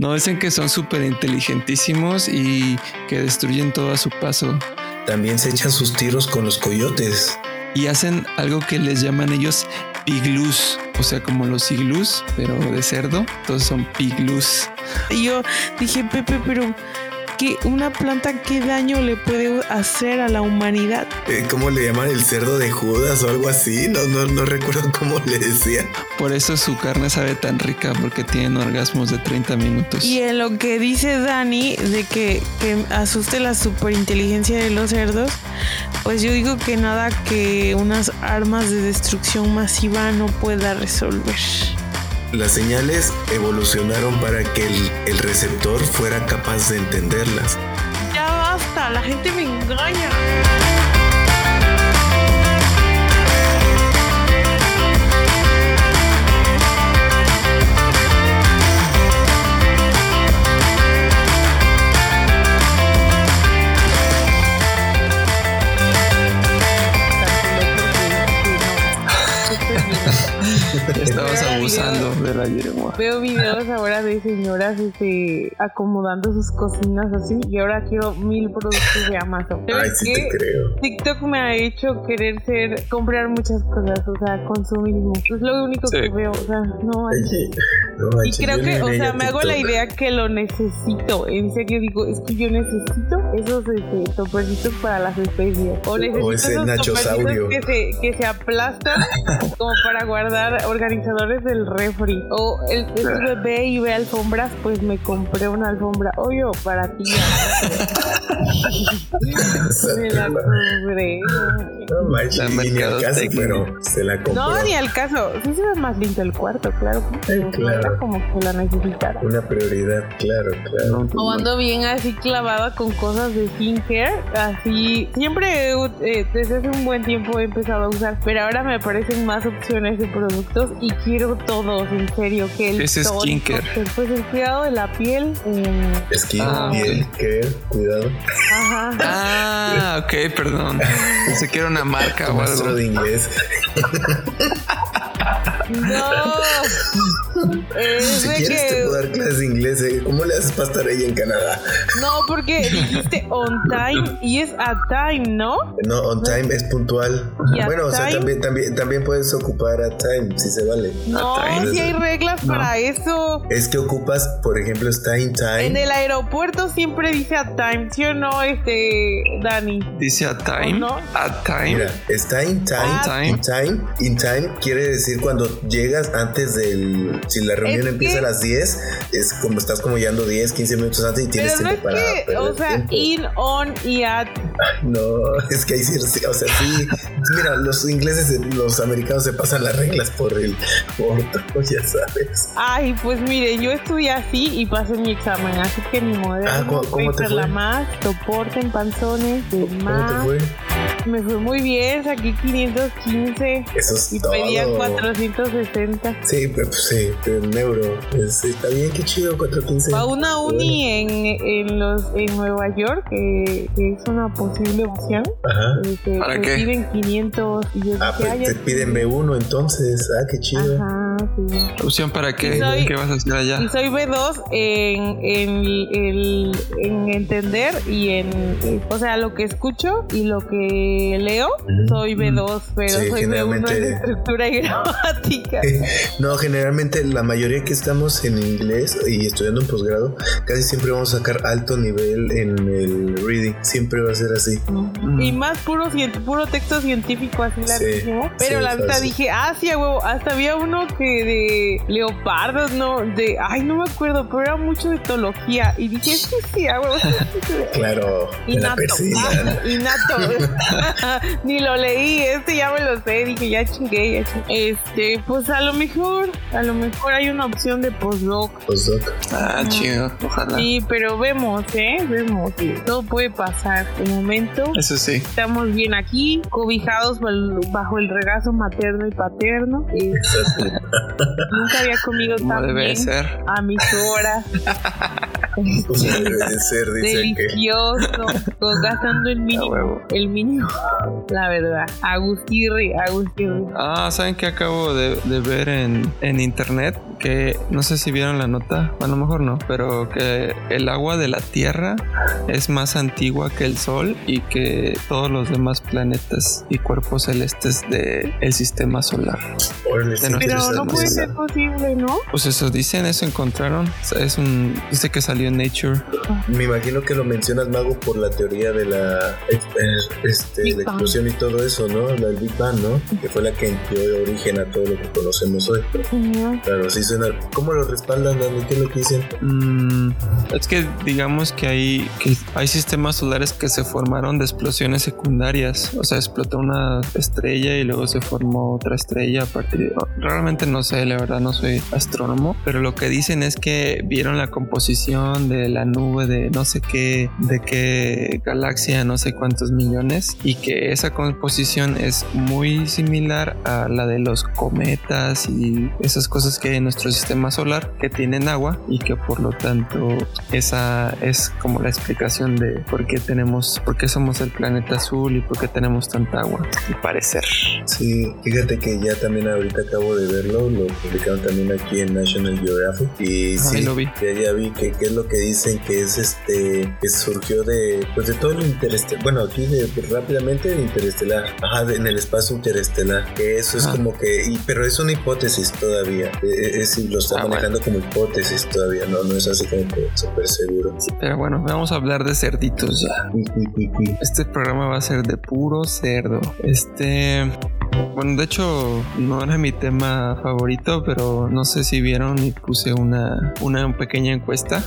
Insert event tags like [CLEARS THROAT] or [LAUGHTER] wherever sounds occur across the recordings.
No, dicen que son súper inteligentísimos y que destruyen todo a su paso. También se echan sus tiros con los coyotes. Y hacen algo que les llaman ellos piglus, o sea, como los iglus, pero de cerdo. Entonces son piglus. Y yo dije, Pepe, pero que una planta qué daño le puede hacer a la humanidad. Eh, ¿Cómo le llaman el cerdo de Judas o algo así? No, no, no recuerdo cómo le decían. Por eso su carne sabe tan rica, porque tienen orgasmos de 30 minutos. Y en lo que dice Dani de que, que asuste la superinteligencia de los cerdos, pues yo digo que nada que unas armas de destrucción masiva no pueda resolver. Las señales evolucionaron para que el, receptor fuera capaz de entenderlas. Ya basta, la gente me engaña. Estabas abusando de la yerba. Veo videos ahora de señoras este, acomodando sus cocinas así y ahora quiero mil productos de Amazon. Ay, ¿Sabes sí te creo. TikTok me ha hecho querer ser, comprar muchas cosas, o sea, consumismo. Es lo único Sí. que veo, o sea, no. Oye, no Y creo que, o sea, me hago la idea que lo necesito. En serio digo, es que yo necesito esos este, topercitos para las especies. O necesito ese esos topercitos que se, que se aplastan [LAUGHS] como para guardar organizadores del refri. O el, el bebé y ve alfombras, pues me compré una alfombra. Obvio, para ti. [LAUGHS] me la compré. No manches, La ni al caso, pero se la compró. No, ni al caso. Sí se ve más lindo el cuarto, claro. Eh, claro. Era como que la necesitara. Una prioridad, claro, claro. O ando bien así clavada con cosas de skincare. Así, siempre eh, desde hace un buen tiempo he empezado a usar, pero ahora me aparecen más opciones de productos y quiero todos, en serio. Que el ¿Qué es tónico, skincare? Pues el cuidado de la piel. eh, Skin, Ah, piel, care, cuidado. ajá. Ah, ok, perdón. Pensé que era una marca o Maestro algo. de inglés. [LAUGHS] No. Es Si de quieres te que. puedo dar clases de inglés. ¿eh? ¿Cómo le haces para estar ahí en Canadá? No, porque dijiste on time y es a time, ¿no? No, on time es puntual. ¿Y a Bueno, o sea, también, también, también puedes ocupar a time, si se vale. No, si hay reglas No. para eso. Es que ocupas, por ejemplo, está in En time. el aeropuerto siempre dice a time, ¿sí o no, este, Dani? Dice a time. ¿No? A time. Mira, está in time. Ah, In time. In time quiere decir cuando llegas antes del. Si la reunión Es empieza que- a las 10, es como estás como llegando 10, 15 minutos antes y tienes Pero no tiempo es para. que, perder o sea, tiempo. in, on y at. [LAUGHS] No, es que sí, o sea, sí. Mira, los ingleses, los americanos se pasan las reglas por el por todo, ya sabes. Ay, pues mire, yo estudié así y pasé mi examen, así que ni modo. Ah, ¿cómo- cómo te la fue? más, soporten panzones, de ¿Cómo te fue? Me fue muy bien, saqué 515 Eso es y todo. pedían 460. Sí, pero, pues, sí, en euro. Es- está bien, qué chido, 415. A una uni en, en, los, en Nueva York, que, que es una posible opción. Ajá. Este, ¿Para te qué? piden 500 y yo Ah, dije, pues "Ay, te piden B1 entonces. Ah, qué chido. Ajá, sí. ¿Opción para qué? Soy- ¿Qué vas a hacer allá? Y soy B2 en, en, el- en entender y en, o sea, lo que escucho y lo que leo, soy B2, pero Sí, soy B1 en [LAUGHS] estructura y gramática. [LAUGHS] No, generalmente la mayoría que estamos en inglés y estudiando un posgrado, casi siempre vamos a sacar alto nivel en el reading. Siempre va a ser así. Y más puro, cien- puro texto científico así Sí, larguísimo. Pero sí, la neta fácil. dije, ah, sí, a huevo. Hasta había uno que de leopardos, no, de, ay, no me acuerdo, pero era mucho de etología. Y dije, sí, sí, a huevo. sí, sí, sí". Claro, Innato. Ah. [LAUGHS] Ni lo leí, este ya me lo sé, dije, ya chingué, ya chingué. Este, pues a lo mejor, a lo mejor hay una opción de postdoc. Postdoc. Ah, chido. Ojalá. Sí, pero vemos, ¿eh? Vemos. Todo puede pasar. De momento, Eso sí. estamos bien aquí, cobijados bajo el regazo materno y paterno. Nunca había comido tan debe bien ser. a mis horas. Como debe de ser, dicen que. Delicioso, con- gastando el mínimo, huevo. el mínimo, la verdad. Agustirri, Agustirri. Ah, ¿saben qué acabo de, de ver en, en internet? Que no sé si vieron la nota, a lo mejor no, pero que el agua de la Tierra es más antigua que el Sol y que todos los demás planetas y cuerpos celestes del sistema solar. pero no puede ser posible, ¿no? Pues eso dicen, eso encontraron. Es un dice que salió en Nature. Me imagino que lo mencionas mago por la teoría de la este, explosión y todo eso, ¿no? La del Big Bang, ¿no? Que fue la que dio origen a todo lo que conocemos hoy. Claro, sí ¿Cómo lo respaldan, Dani? ¿Qué es lo que dicen? Mm, es que digamos que hay, que hay sistemas solares que se formaron de explosiones secundarias. O sea, explotó una estrella y luego se formó otra estrella a partir de... Realmente no sé, la verdad no soy astrónomo, pero lo que dicen es que vieron la composición de la nube de no sé qué, de qué galaxia, no sé cuántos millones, y que esa composición es muy similar a la de los cometas y esas cosas que hay en nuestro sistema solar que tienen agua y que por lo tanto esa es como la explicación de por qué tenemos, por qué somos el planeta azul y por qué tenemos tanta agua, al parecer. Sí, fíjate que ya también ahorita acabo de verlo, lo publicaron también aquí en National Geographic y sí, lo vi. Ya, ya vi que, es lo que dicen que es este, que surgió de, pues de todo lo interestelar, bueno, aquí de, rápidamente de interestelar, ajá, en el espacio interestelar, que eso es como que, y, pero es una hipótesis todavía, e, e, es, lo está ah, manejando como hipótesis todavía, no, no es así como súper seguro. Sí, pero bueno, vamos a hablar de cerditos ya. Este programa va a ser de puro cerdo. Este, bueno, de hecho no era mi tema favorito, pero no sé si vieron y puse una, una pequeña encuesta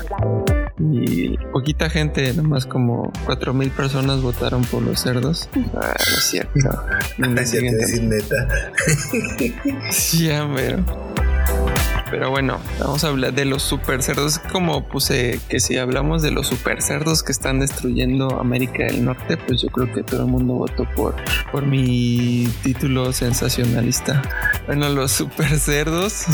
y poquita gente, nomás como cuatro mil personas votaron por los cerdos. Ah, no es cierto. No, es decir neta. [LAUGHS] sí, pero pero bueno, vamos a hablar de los super cerdos. Como puse que si hablamos de los super cerdos que están destruyendo América del Norte, pues yo creo que todo el mundo votó por, por mi título sensacionalista. Bueno, los super cerdos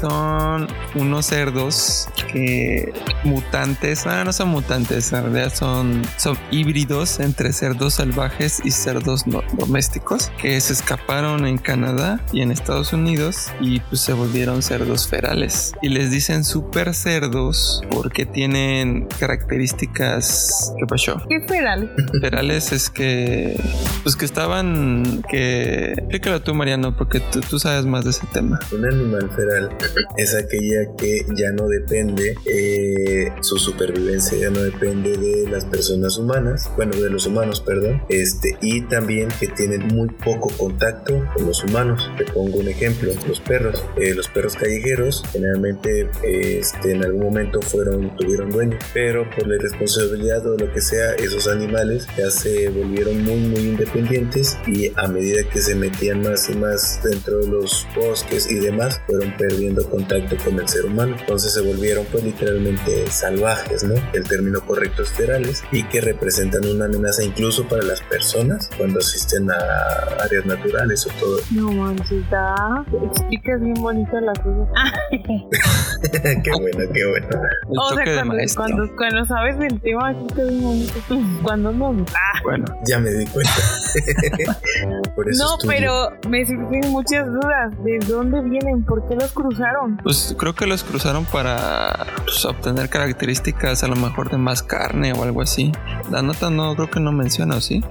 son unos cerdos que mutantes, ah, no son mutantes, en realidad son, son híbridos entre cerdos salvajes y cerdos domésticos que se escaparon en Canadá y en Estados Unidos y pues se volvieron cerdos ferales. Y les dicen super cerdos porque tienen características. ¿Qué pasó? ¿Qué es feral? Ferales es que, pues que estaban, que, explícalo tú Mariano, porque tú, tú sabes más de ese tema. Un animal feral [CLEARS THROAT] es aquella que ya no depende, eh, su supervivencia ya no depende de las personas humanas, bueno, de los humanos, perdón, este, y también que tienen muy poco contacto con los humanos. Te pongo un ejemplo, los perros, eh, los perros callejeros generalmente este, en algún momento fueron, tuvieron dueño, pero por la irresponsabilidad o lo que sea, esos animales ya se volvieron muy, muy independientes y a medida que se metían más y más dentro de los bosques y demás, fueron perdiendo contacto con el ser humano. Entonces se volvieron pues literalmente salvajes, ¿no? El término correcto es ferales y que representan una amenaza incluso para las personas cuando asisten a áreas naturales o todo. No manchita, explicas bien bonito las cosas. [LAUGHS] qué bueno, qué bueno. o sea, cuando, cuando, sabes del tema. Cuando no. Ah. Bueno, ya me di cuenta. [LAUGHS] no, pero me surgen muchas dudas. ¿De dónde vienen? ¿Por qué los cruzaron? Pues creo que los cruzaron para pues, obtener características a lo mejor de más carne o algo así. La nota no creo que no menciona, ¿sí?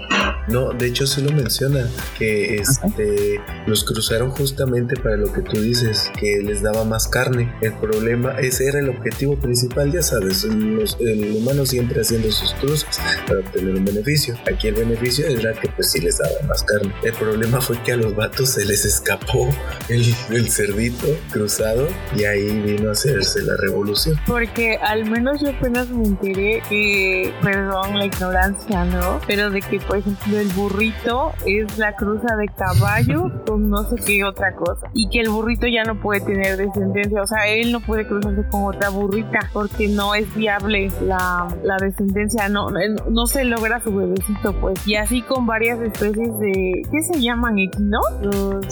No, de hecho sí lo menciona, que este, los cruzaron justamente para lo que tú dices, que les daba más carne. El problema, ese era el objetivo principal, ya sabes, los, el humano siempre haciendo sus cruzas para obtener un beneficio. Aquí el beneficio era que pues sí les daba más carne. El problema fue que a los vatos se les escapó el, el cerdito cruzado y ahí vino a hacerse la revolución. Porque al menos yo apenas me enteré que, perdón la ignorancia, ¿no? Pero de que, por ejemplo, el burrito es la cruza de caballo con no sé qué otra cosa. Y que el burrito ya no puede tener descendencia, o sea, él no puede cruzarse con otra burrita porque no es viable la, la descendencia, no, no se logra su bebecito, pues. Y así con varias especies de, ¿qué se llaman? ¿Equinos?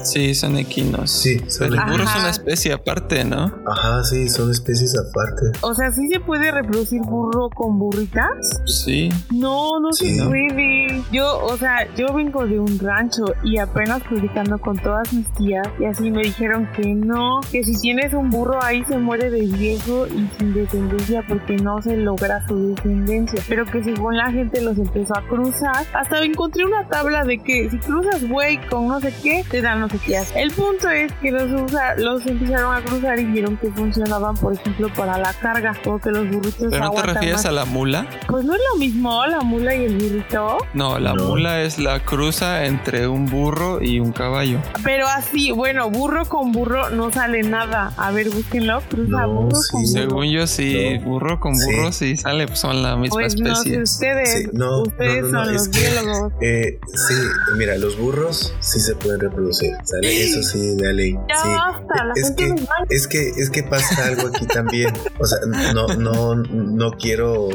Sí, son equinos. Sí, son el burro es una especie aparte ¿no? Ajá, sí, son especies aparte. O sea, ¿sí se puede reproducir burro con burritas? Sí. No, no se puede. Yo, o sea, yo vengo de un rancho y apenas platicando con todas mis tías y así me dijeron que no, que si tienes un burro ahí se muere de viejo y sin descendencia porque no se logra su descendencia, pero que según la gente los empezó a cruzar, hasta encontré una tabla de que si cruzas güey con no sé qué, te dan no sé qué. El punto es que los, los empezaron a cruzar y vieron que funcionaban, por ejemplo, para la carga, porque los burritos ¿Pero no te refieres a la mula? Pues no es lo mismo la mula y el burrito. No, la mula es la cruza entre un burro y un caballo. Pero así, bueno, burro con burro no sale nada. A ver, búsquenlo. Cruza burro con burro. Según yo, sí, burro con burro sí, sale, pues son la misma pues especie. No ustedes, ustedes son los biólogos. Eh, sí, mira, los burros sí se pueden reproducir, ¿sale? [GASPS] Eso sí, de ley. Ya sí. basta, la es gente que, es que es que pasa algo aquí también. O sea, no, no, no quiero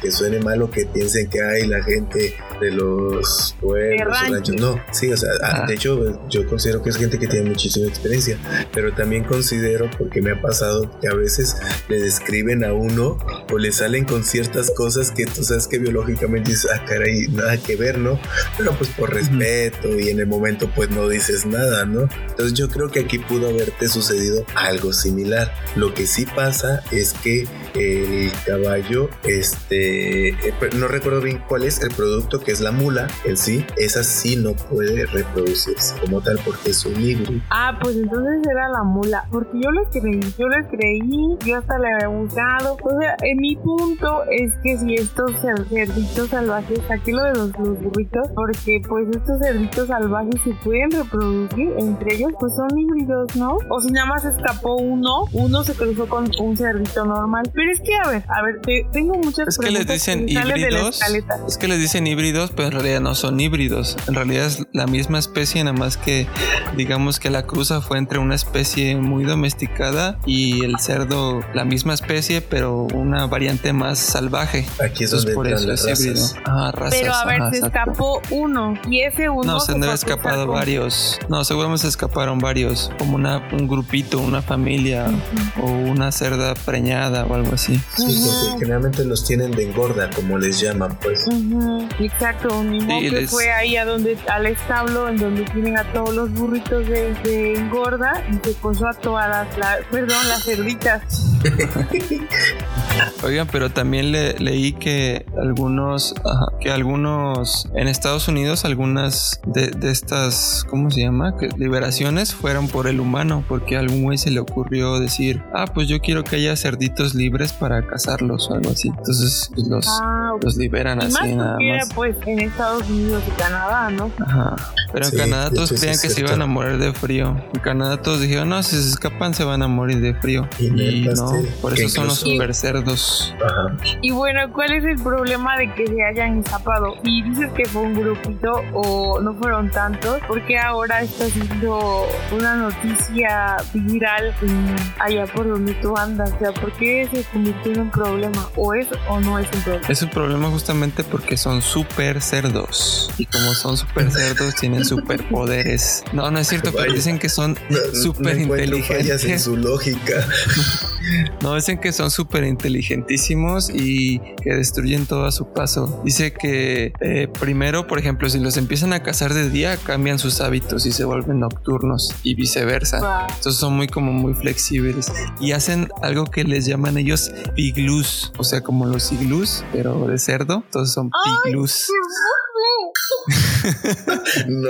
que suene malo que piensen que hay la gente de los pueblos, ranchos. No, sí, o sea, ah, de hecho, yo considero que es gente que tiene muchísima experiencia, pero también considero, porque me ha pasado, que a veces le describen a uno o le salen con ciertas cosas que tú sabes que biológicamente dices, ah, caray, nada que ver, ¿no? Pero pues por respeto y en el momento, pues no dices nada, ¿no? Entonces, yo creo que aquí pudo haberte sucedido algo similar. Lo que sí pasa es que el caballo, este, eh, no recuerdo bien cuál es el producto que es la mula en sí, esa sí no puede reproducirse como tal porque es un híbrido. Ah, pues entonces era la mula, porque yo les creí, yo les creí, yo hasta le había buscado. O sea, en mi punto es que si estos cerditos salvajes, aquí lo de los, burritos, porque pues estos cerditos salvajes se pueden reproducir entre ellos, pues son híbridos, ¿no? O si nada más escapó uno, uno se cruzó con un cerdito normal. Pero es que, a ver, a ver, tengo muchas es que les dicen híbridos. Es que les dicen híbridos, pero en realidad no son híbridos. En realidad es la misma especie, nada más que digamos que la cruza fue entre una especie muy domesticada y el cerdo, la misma especie, pero una variante más salvaje. Aquí es donde por eso es híbrido. Ah, razas, pero a ver, se escapó uno y ese uno. No, se, han escapado varios. No, seguramente se escaparon varios, como una, un grupito, una familia o una cerda preñada o algo así. Sí, porque generalmente los tienen de engorda, como les llaman, pues. Exacto, un que fue ahí a donde, al establo, en donde tienen a todos los burritos de, engorda y se puso a todas las, perdón, las cerditas. [LAUGHS] Oigan, pero también le, leí que algunos, que algunos, en Estados Unidos, algunas de, estas, ¿cómo se llama? Que liberaciones fueron por el humano, porque a algún güey se le ocurrió decir, ah, pues yo quiero que haya cerditos libres para cazarlos o algo así. Entonces pues, los, ah, los liberan así nada más. pues en Estados Unidos y Canadá, ¿no? Ajá. Pero en Canadá todos creían que se iban a morir de frío. En Canadá todos dijeron, no, si se escapan se van a morir de frío. Y, no, por eso son los super cerdos. Ajá. Y bueno, ¿cuál es el problema de que se hayan escapado? Y dices que fue un grupito o no fueron tantos, porque ahora está siendo una noticia viral allá por donde tú andas. O sea, ¿por qué se convirtió en un problema? ¿O es o no es un problema? Es un problema justamente porque son super cerdos. Y como son [LAUGHS] super cerdos, tienen superpoderes. No, no es cierto, pero dicen que son súper inteligentes. en su lógica. [LAUGHS] No, dicen que son súper inteligentísimos y que destruyen todo a su paso. Dice que eh, primero, por ejemplo, si los empiezan a cazar de día, cambian sus hábitos y se vuelven nocturnos y viceversa. Entonces son muy como muy flexibles y hacen algo que les llaman ellos piglus, o sea, como los iglus, pero de cerdo. Entonces son piglus. [LAUGHS] [LAUGHS] no.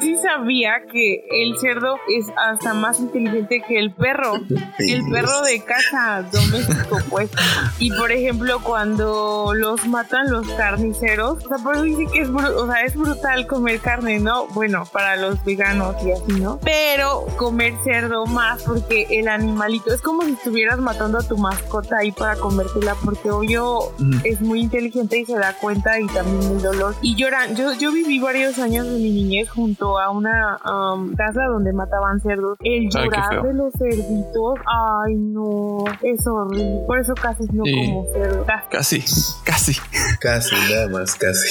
Sí sabía que el cerdo es hasta más inteligente que el perro. El perro de casa doméstico, pues. Y por ejemplo, cuando los matan los carniceros, o sea, por eso dice que es, o sea, es brutal comer carne, ¿no? Bueno, para los veganos y así, ¿no? Pero comer cerdo más porque el animalito es como si estuvieras matando a tu mascota ahí para comértela porque obvio mm. es muy inteligente y se da cuenta y también el dolor y lloran. Yo, yo viví varios años de mi niñez junto a una um, casa donde mataban cerdos. El llorar de los cerditos, ay no, es horrible. Por eso casi no como cerdo. Casi, casi. Casi, nada más, casi.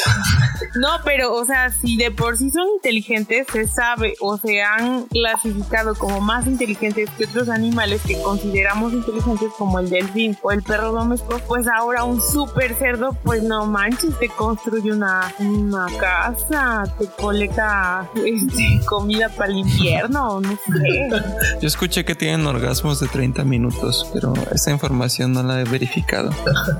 No, pero o sea, si de por sí son inteligentes, se sabe o se han clasificado como más inteligentes que otros animales que consideramos inteligentes como el delfín o el perro doméstico, pues ahora un super cerdo, pues no manches, te construye una, una casa, te colecta este, comida para el invierno, no sé. [LAUGHS] Yo escuché que tienen orgasmos de 30 minutos, pero esa información no la he verificado.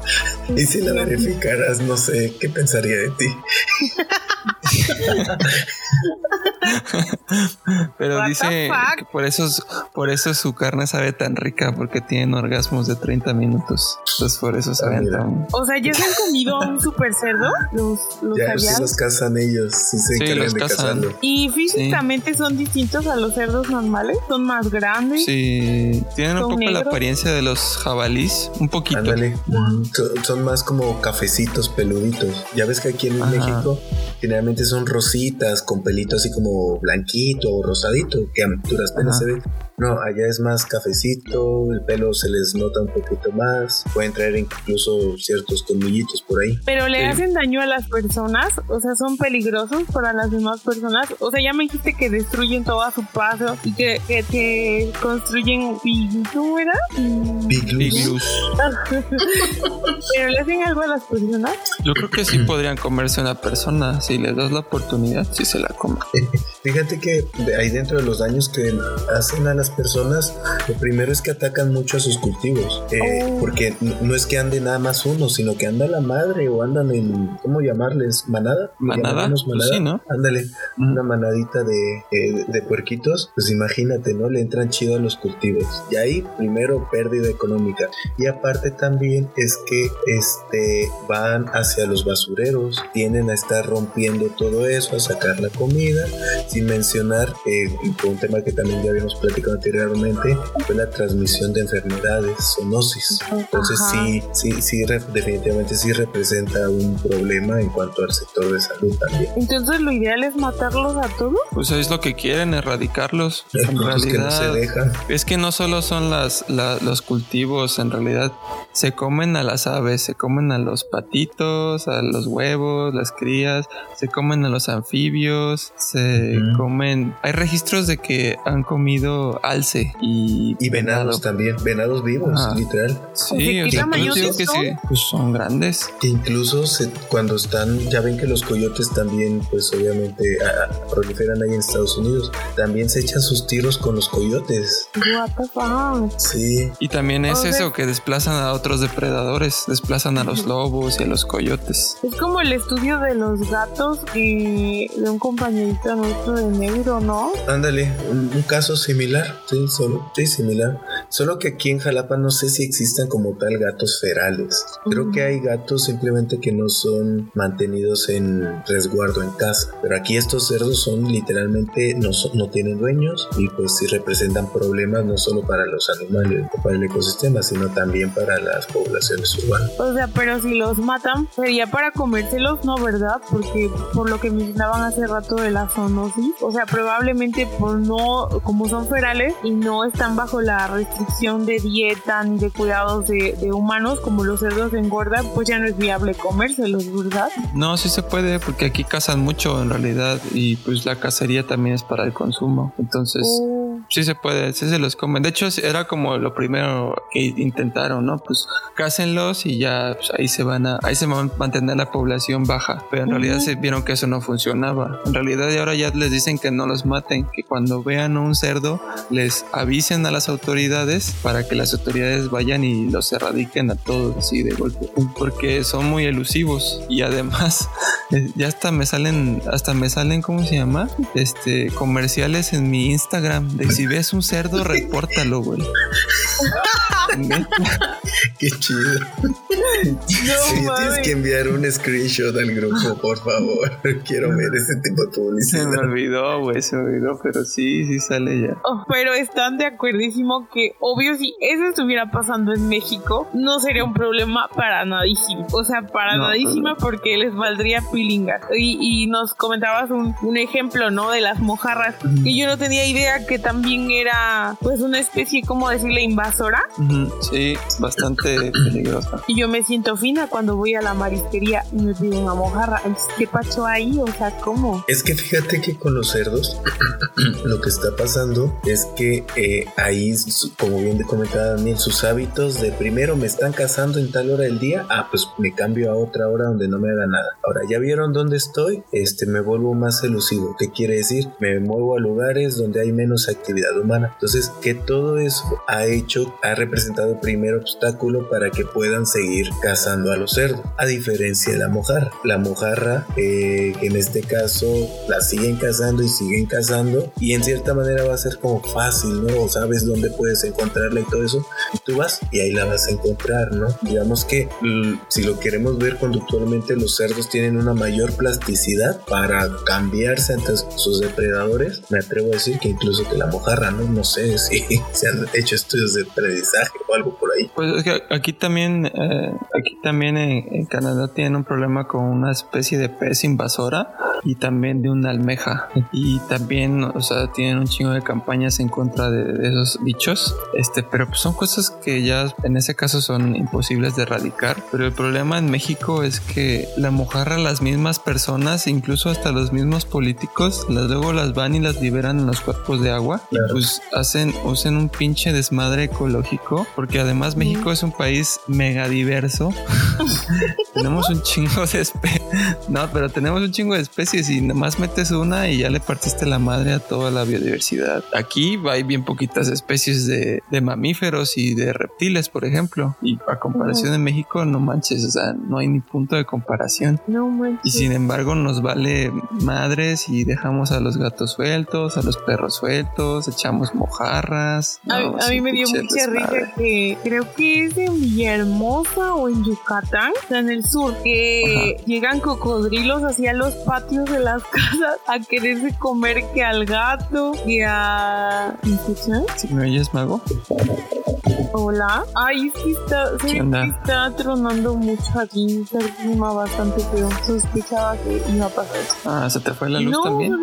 [LAUGHS] y si la verificaras, no sé, ¿qué pensaría de ti? [LAUGHS] [LAUGHS] Pero dice que por eso, por eso su carne sabe tan rica, porque tienen orgasmos de 30 minutos. Entonces por eso saben ah, tan... O sea, ¿ya se han comido un super cerdo? Los, los ya, sí los cazan ellos, sí se sí, los de cazan. ¿Y físicamente son distintos a los cerdos normales? ¿Son más grandes? Sí, tienen un poco la apariencia de los jabalís, un poquito. Son, más como cafecitos peluditos. Ya ves que aquí en México generalmente son rositas con pelitos así como blanquito o rosadito, que a duras penas se ve. No, allá es más cafecito, el pelo se les nota un poquito más, pueden traer incluso ciertos colmillitos por ahí. Pero le hacen daño a las personas, o sea, son peligrosos para las demás personas. O sea, ya me dijiste que destruyen todo a su paso y que, que, construyen ¿cómo era? Big [LAUGHS] Pero le hacen algo a las personas. Yo creo que sí podrían comerse una persona. Si les das la oportunidad, si se la comen. [LAUGHS] Fíjate que ahí dentro de los daños que hacen a las personas, lo primero es que atacan mucho a sus cultivos, eh, oh. porque no es que ande nada más uno, sino que anda la madre o andan en, ¿cómo llamarles? ¿Manada? ¿Manada? Pues sí, ¿no? Ándale, una manadita de, eh, de puerquitos, pues imagínate, ¿no? Le entran chido a los cultivos. Y ahí, primero, pérdida económica. Y aparte también es que este, van hacia los basureros, tienen a estar rompiendo todo eso, a sacar la comida, sin mencionar eh, un tema que también ya habíamos platicado anteriormente, fue la transmisión de enfermedades, zoonosis. Entonces sí, sí, sí, definitivamente sí representa un problema en cuanto al sector de salud también. Entonces lo ideal es matarlos a todos. Pues es lo que quieren, erradicarlos. En realidad, Es que no solo son las, los cultivos, en realidad se comen a las aves, se comen a los patitos, a los huevos, las crías, se comen a los anfibios, se comen. Hay registros de que han comido alce y, y venados también, venados vivos, literal. Sí, o sea, que sí, pues son grandes. incluso cuando están, ya ven que los coyotes también, pues obviamente proliferan ahí en Estados Unidos, también se echan sus tiros con los coyotes. What the fuck? Sí. Y también es eso que desplazan a otros depredadores, desplazan a los lobos y a los coyotes. Es como el estudio de los gatos y de un compañerito nuestro de negro, ¿no? Ándale, un, caso similar, sí, solo, sí, similar. Solo que aquí en Jalapa no sé si existan como tal gatos ferales. Creo que hay gatos simplemente que no son mantenidos en resguardo en casa. Pero aquí estos cerdos son literalmente, no, no tienen dueños y pues sí representan problemas no solo para los animales o para el ecosistema, sino también para las poblaciones urbanas. O sea, pero si los matan, sería para comérselos, ¿no? ¿Verdad? Porque por lo que mencionaban hace rato de la zoonosis, o sea, probablemente por no, como son ferales y no están bajo la restricción de dieta ni de cuidados de, humanos, como los cerdos engordan, pues ya no es viable comérselos, ¿verdad? No, sí se puede, porque aquí cazan mucho en realidad y pues la cacería también es para el consumo. Entonces, oh. sí se puede, sí se los comen. De hecho, era como lo primero que intentaron, ¿no? Pues cácenlos y ya pues, ahí se van a, ahí se va a mantener la población baja. Pero en realidad se vieron que eso no funcionaba. En realidad y ahora ya les dicen que no los maten, que cuando vean un cerdo les avisen a las autoridades para que las autoridades vayan y los erradiquen a todos así de golpe. Porque son muy elusivos y además [LAUGHS] eh, ya hasta me salen, hasta me salen, ¿cómo se llama? Este, comerciales en mi Instagram de si ves un cerdo, repórtalo, güey. [LAUGHS] [LAUGHS] Qué chido. No, tienes que enviar un screenshot al grupo, por favor. [LAUGHS] Quiero ver ese tipo de publicidad. Se me olvidó, güey, se me olvidó, pero sí, sí sale ya. Oh, pero están de acuerdísimo que, obvio, si eso estuviera pasando en México, no sería un problema para nadísimo. O sea, para nadísima porque les valdría pilinga. Y, nos comentabas un, un, ejemplo, ¿no? De las mojarras. Y yo no tenía idea que también era, pues, una especie, como decirle, invasora. Sí, bastante peligrosa. Y yo me siento fina cuando voy a la marisquería y me piden una mojarra. ¿Qué pacho ahí? O sea, ¿cómo? Es que fíjate que con los cerdos [CLEARS THROAT] lo que está pasando es que eh, ahí, como bien comentaba Daniel, sus hábitos de primero me están cazando en tal hora del día, ah, pues me cambio a otra hora donde no me haga nada. Ahora, ya vieron dónde estoy, este, me vuelvo más elusivo. ¿Qué quiere decir? Me muevo a lugares donde hay menos actividad humana. Entonces, que todo eso ha hecho, ha representado el primer obstáculo para que puedan seguir cazando a los cerdos. A diferencia de la mojarra. La mojarra, eh, en este caso la siguen cazando y siguen cazando y en cierta manera va a ser como fácil, ¿no? sabes dónde puedes encontrarla y todo eso. Y tú vas y ahí la vas a encontrar, ¿no? Digamos que si lo queremos ver conductualmente, los cerdos tienen una mayor plasticidad para cambiarse ante sus depredadores. Me atrevo a decir que incluso que la mojarra, ¿no? No sé [LAUGHS] si se han hecho estudios de aprendizaje o algo por ahí. Pues es que aquí también, eh, aquí también en, Canadá tienen un problema con una especie de pez invasora y también de una almeja. Y también, o sea, tienen un chingo de campañas en contra de, esos bichos. Este, pero pues son cosas que ya en ese caso son imposibles de erradicar. Pero el problema en México es que la mojarra, las mismas personas, incluso hasta los mismos políticos, las luego las van y las liberan en los cuerpos de agua. Y pues hacen, usen un pinche desmadre ecológico. Porque además México es un país mega diverso. [LAUGHS] tenemos un chingo de especies. No, pero tenemos un chingo de especies y nomás metes una y ya le partiste la madre a toda la biodiversidad. Aquí hay bien poquitas especies de, mamíferos y de reptiles, por ejemplo. Y a comparación de México, no manches, o sea, no hay ni punto de comparación. No manches. Y sin embargo, nos vale madres y dejamos a los gatos sueltos, a los perros sueltos, echamos mojarras. a, mí me dio mucha risa creo que es en Villahermosa o en Yucatán, o sea, en el sur, que llegan cocodrilos hacia los patios de las [LAUGHS] casas a quererse comer que al gato y a... ¿Sí me oyes, mago? Hola. Ay, sí está, sí, está tronando mucho aquí. Está el clima bastante feo. Sospechaba que iba a pasar. Ah, ¿se te fue la luz no, también? No,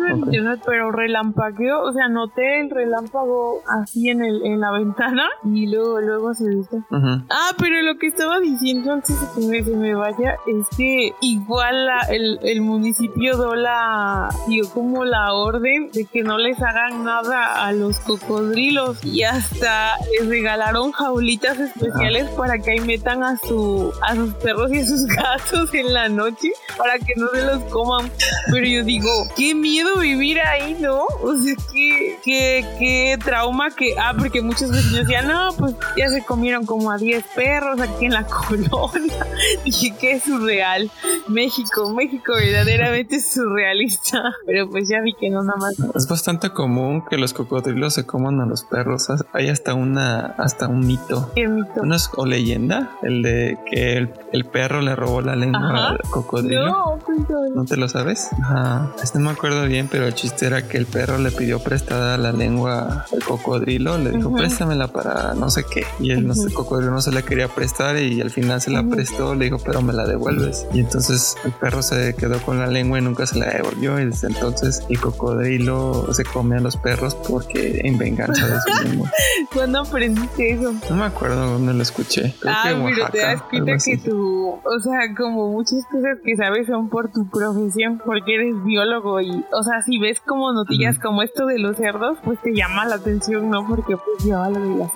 no, pero relampagueó. O sea, noté el relámpago así en, el, en la ventana y luego, luego se viste. Ah, pero lo que estaba diciendo antes de que me, se me vaya es que igual el, el municipio dio la, dio como la orden de que no les hagan nada a los cocodrilos y hasta les regalaron jaulitas especiales para que ahí metan a su a sus perros y a sus [LAUGHS] gatos en la noche para que no se los coman. Pero yo digo, qué miedo vivir ahí, ¿no? O sea, qué, qué, qué trauma que... Ah, porque muchos vecinos decían, no, pues ya se comieron como a 10 perros aquí en la colonia. [LAUGHS] Dije, qué surreal. México, México verdaderamente [LAUGHS] surrealista. Pero pues ya vi que no nada más. Es bastante común que los cocodrilos se coman a los perros. Hay hasta una hasta un mito. ¿Qué mito? o leyenda, el de que el, perro le robó la lengua al cocodrilo. No, pues, ¿No te lo sabes? Ajá. Este no me acuerdo bien, pero el chiste era que el perro le pidió prestada la lengua al cocodrilo, le dijo, préstamela para no sé qué. Y el, cocodrilo no se la quería prestar y al final se la prestó, le dijo, pero me la devuelves. Y entonces el perro se quedó con la lengua y nunca se la devolvió. Y desde entonces el cocodrilo se come a los perros porque en venganza de su [LAUGHS] lengua. ¿Cuándo aprendiste eso? No me acuerdo dónde lo escuché. ah, pero te das cuenta que tú, o sea, como muchas cosas que sabes son por tu profesión, porque eres biólogo y, o sea, si ves como notillas como esto de los cerdos, pues te llama la atención, ¿no? Porque pues yo hablo de la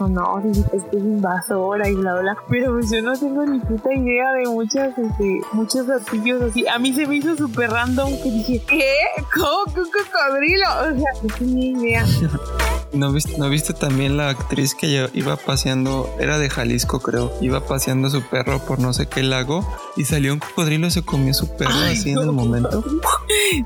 y es invasora y bla, bla. Pero pues yo no tengo ni puta idea de muchas, este, muchos artillos así. A mí se me hizo súper random que dije, ¿qué? ¿Cómo que un cocodrilo? O sea, no tenía idea. [LAUGHS] ¿No viste, ¿No viste también la actriz que iba paseando, era de Jalisco creo, iba paseando a su perro por no sé qué lago y salió un cocodrilo y se comió su perro así en el momento?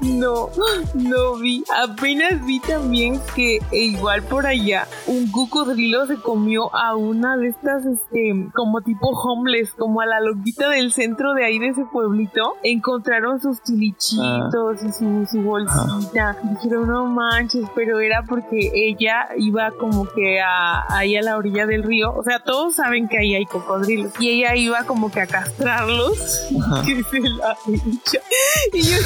No, no vi. Apenas vi también que igual por allá un cocodrilo se comió a una de estas, este, como tipo homeless, como a la loquita del centro de ahí de ese pueblito. Encontraron sus chilichitos y su, su bolsita. Dijeron, no manches, pero era porque ella iba como que a, ahí a la orilla del río. O sea, todos saben que ahí hay cocodrilos. Y ella iba como que a castrarlos. [LAUGHS] Que se la Y yo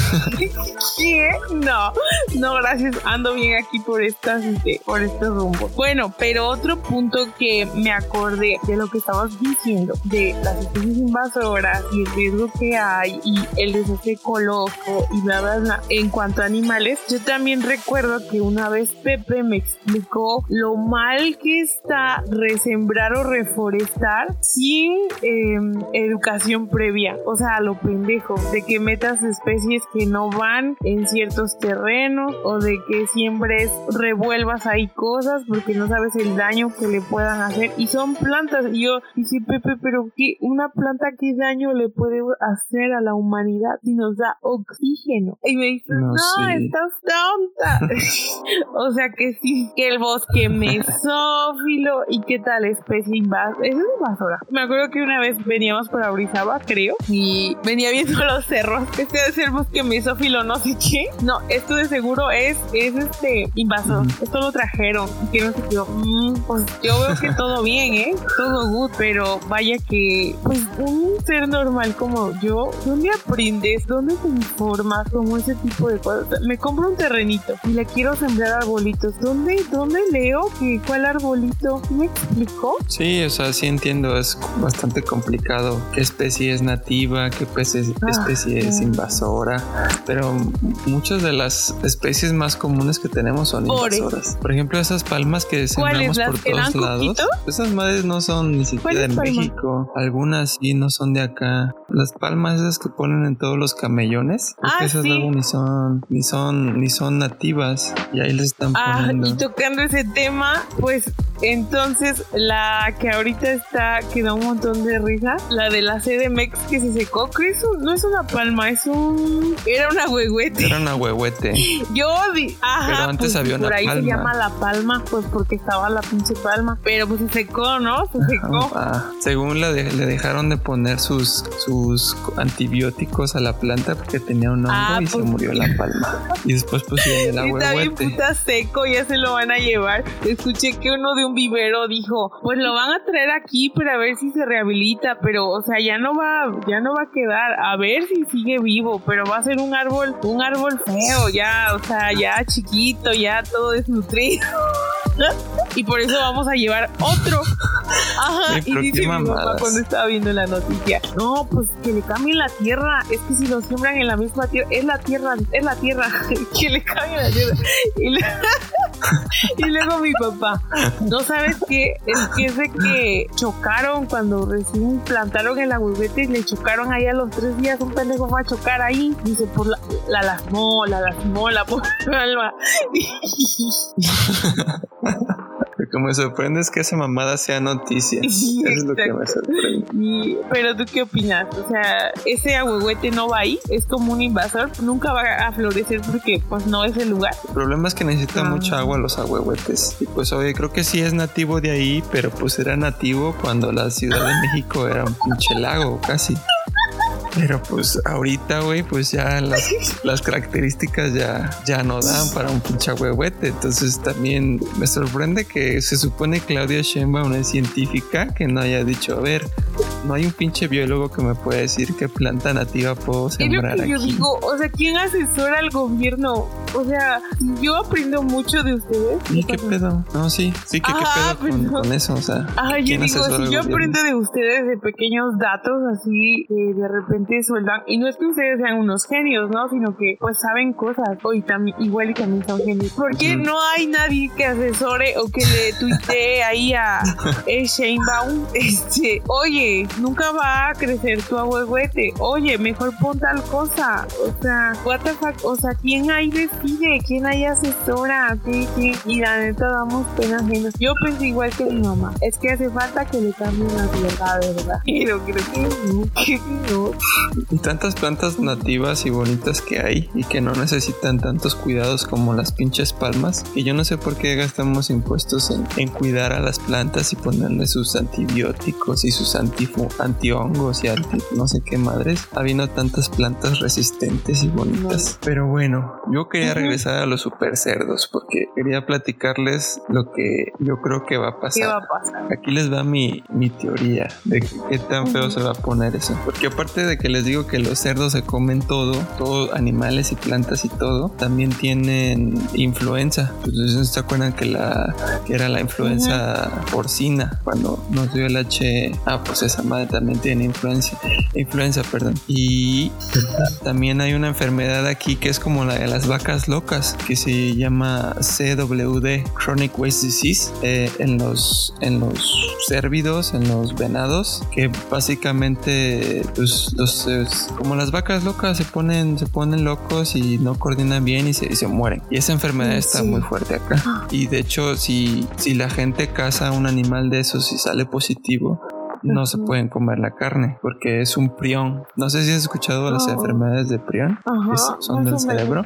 ¿qué? No, no, gracias. Ando bien aquí por estas, este, por estos rumbos. Bueno, pero otro punto que me acordé de lo que estabas diciendo, de las especies invasoras y el riesgo que hay y el desastre ecológico y bla, bla, bla. En cuanto a animales, yo también recuerdo que una vez Pepe me explicó lo mal que está resembrar o reforestar sin em, educación previa. O sea, lo pendejo, de que metas especies que no van en ciertos terrenos o de que siempre revuelvas ahí cosas porque no sabes el daño que le puedan hacer. Y son plantas. Y yo dije, Pepe, pero ¿qué? ¿Una planta qué daño le puede hacer a la humanidad si nos da oxígeno? Y me dice, no, estás tonta. [LAUGHS] o sea que sí, que el bosque mesófilo y qué tal especie invasora. Es invasora. Me acuerdo que una vez veníamos por Aurizaba, creo, y venía viendo [LAUGHS] los cerros. Este debe ser bosque mesófilo, no sé qué. No, esto de seguro es, es este invasor. Esto lo trajeron. Y que no sé qué. Mm, pues yo veo que todo bien, ¿eh? Todo good, pero vaya que, pues un ser normal como yo, ¿dónde aprendes? ¿Dónde te informas? Como ese tipo de cosas. Me compro un terrenito y le quiero sembrar arbolitos. ¿Dónde, dónde leo que cuál arbolito? ¿Me explicó? Sí, o sea, sí entiendo. Es bastante complicado. ¿Qué especie es nativa? ¿Qué especie, ah, especie es invasora? Pero muchas de las especies más comunes que tenemos son invasoras. Por ejemplo, esas palmas que sembramos por todos lados. Esas madres no son ni siquiera de México. Algunas sí no son de acá. Las palmas esas que ponen en todos los camellones. Ah, esas luego ni son, ni son, ni son nativas. Y ahí les están ah, poniendo. Y tocando ese tema, pues entonces la que ahorita está, que da un montón de risa, la de la CDMX que se secó, que eso no es una palma, es un... Era una huehuete. Era una huehuete. [LAUGHS] Yo vi, ajá, Pero antes pues, había una por ahí se llama la palma, pues porque estaba la pinche palma. Pero pues se secó, ¿no? Se secó. Ah, según le dejaron de poner sus, sus antibióticos a la planta porque tenía un hongo ah, y se pues murió la palma. Y después pusieron el [LAUGHS] agua. Está bien puta seco, ya se lo van a llevar. Escuché que uno de un vivero dijo, pues lo van a traer aquí para ver si se rehabilita, pero o sea, ya no va, ya no va a quedar, a ver si sigue vivo, pero va a ser un árbol, un árbol feo, ya, o sea, ya chiquito, ya todo desnutrido. [LAUGHS] y por eso vamos a llevar otro. Ajá, y dice mi mamá cuando estaba viendo la noticia, no, pues que le cambien la tierra, es que si lo siembran en la misma tierra, es la tierra, es la tierra, [LAUGHS] que le cambien la tierra. [LAUGHS] Y, luego mi papá, ¿no sabes qué? Es que es de que chocaron cuando recién plantaron el agüete y le chocaron ahí a los tres días, un pendejo va a chocar ahí, dice, por la, la lasmó, la lasmó, la por alma. [LAUGHS] Lo que me sorprende es que esa mamada sea noticia. [LAUGHS] Eso es lo que me sorprende. pero tú qué opinas? O sea, ese ahuehuete no va ahí, es como un invasor, nunca va a florecer porque pues no es el lugar. El problema es que necesita ah. mucha agua los ahuehuetes. Y pues oye, creo que sí es nativo de ahí, pero pues era nativo cuando la Ciudad de México era un pinche lago casi. Pero pues ahorita, güey, pues ya las, [LAUGHS] las, características ya, ya no dan para un pinche huehuete. Entonces también me sorprende que se supone Claudia Sheinbaum es científica que no haya dicho, a ver, no hay un pinche biólogo que me pueda decir qué planta nativa puedo sembrar es lo que Yo digo, o sea, ¿quién asesora al gobierno? O sea, yo aprendo mucho de ustedes. ¿Y qué pedo? No, sí, sí, que qué pedo con, eso, o sea. Ajá, yo digo, si yo aprendo de ustedes de pequeños datos así, que de repente sueldan, y no es que ustedes sean unos genios, ¿no? Sino que pues saben cosas, o y también, igual y también son genios. ¿Por qué no hay nadie que asesore o que le tuitee ahí a [LAUGHS] Sheinbaum? Este, oye, nunca va a crecer tu ahuehuete. Oye, mejor pon tal cosa. O sea, what the fuck? O sea, ¿quién hay de pide? ¿Quién ahí asesora? ¿Qué, qué? Y la neta damos pena ajena. Yo pensé igual que mi mamá. Es que hace falta que le cambien la tierra, ¿verdad? [LAUGHS] Pero creo que no, que no. Y [LAUGHS] tantas plantas nativas y bonitas que hay y que no necesitan tantos cuidados como las pinches palmas. Y yo no sé por qué gastamos impuestos en, en cuidar a las plantas y ponerle sus antibióticos y sus antifo, antihongos y anti no sé qué madres, habiendo tantas plantas resistentes y bonitas. Pero bueno, yo quería regresar a los super cerdos porque quería platicarles lo que yo creo que va a pasar. ¿Qué va a pasar? Aquí les va mi, mi teoría de que- qué tan feo Ujú. se va a poner eso. Porque aparte de que les digo que los cerdos se comen todo, todo animales y plantas y todo, también tienen influenza. Entonces se acuerdan que la que era la influenza porcina cuando nos dio el H. Ah, pues esa madre también tiene influencia. Influenza, perdón. Y [LAUGHS] también hay una enfermedad aquí que es como la de las vacas locas, que se llama CWD, Chronic Waste Disease, eh, en los en los cérvidos, en los venados, que básicamente, pues, los, es- como las vacas locas se ponen se ponen locos y no coordinan bien y se, y se mueren. Y esa enfermedad está muy fuerte acá. Y de hecho, si si la gente caza un animal de esos y sale positivo no se pueden comer la carne porque es un prión. No sé si has escuchado las Oh. enfermedades de prión. Ajá. Es- son más del cerebro.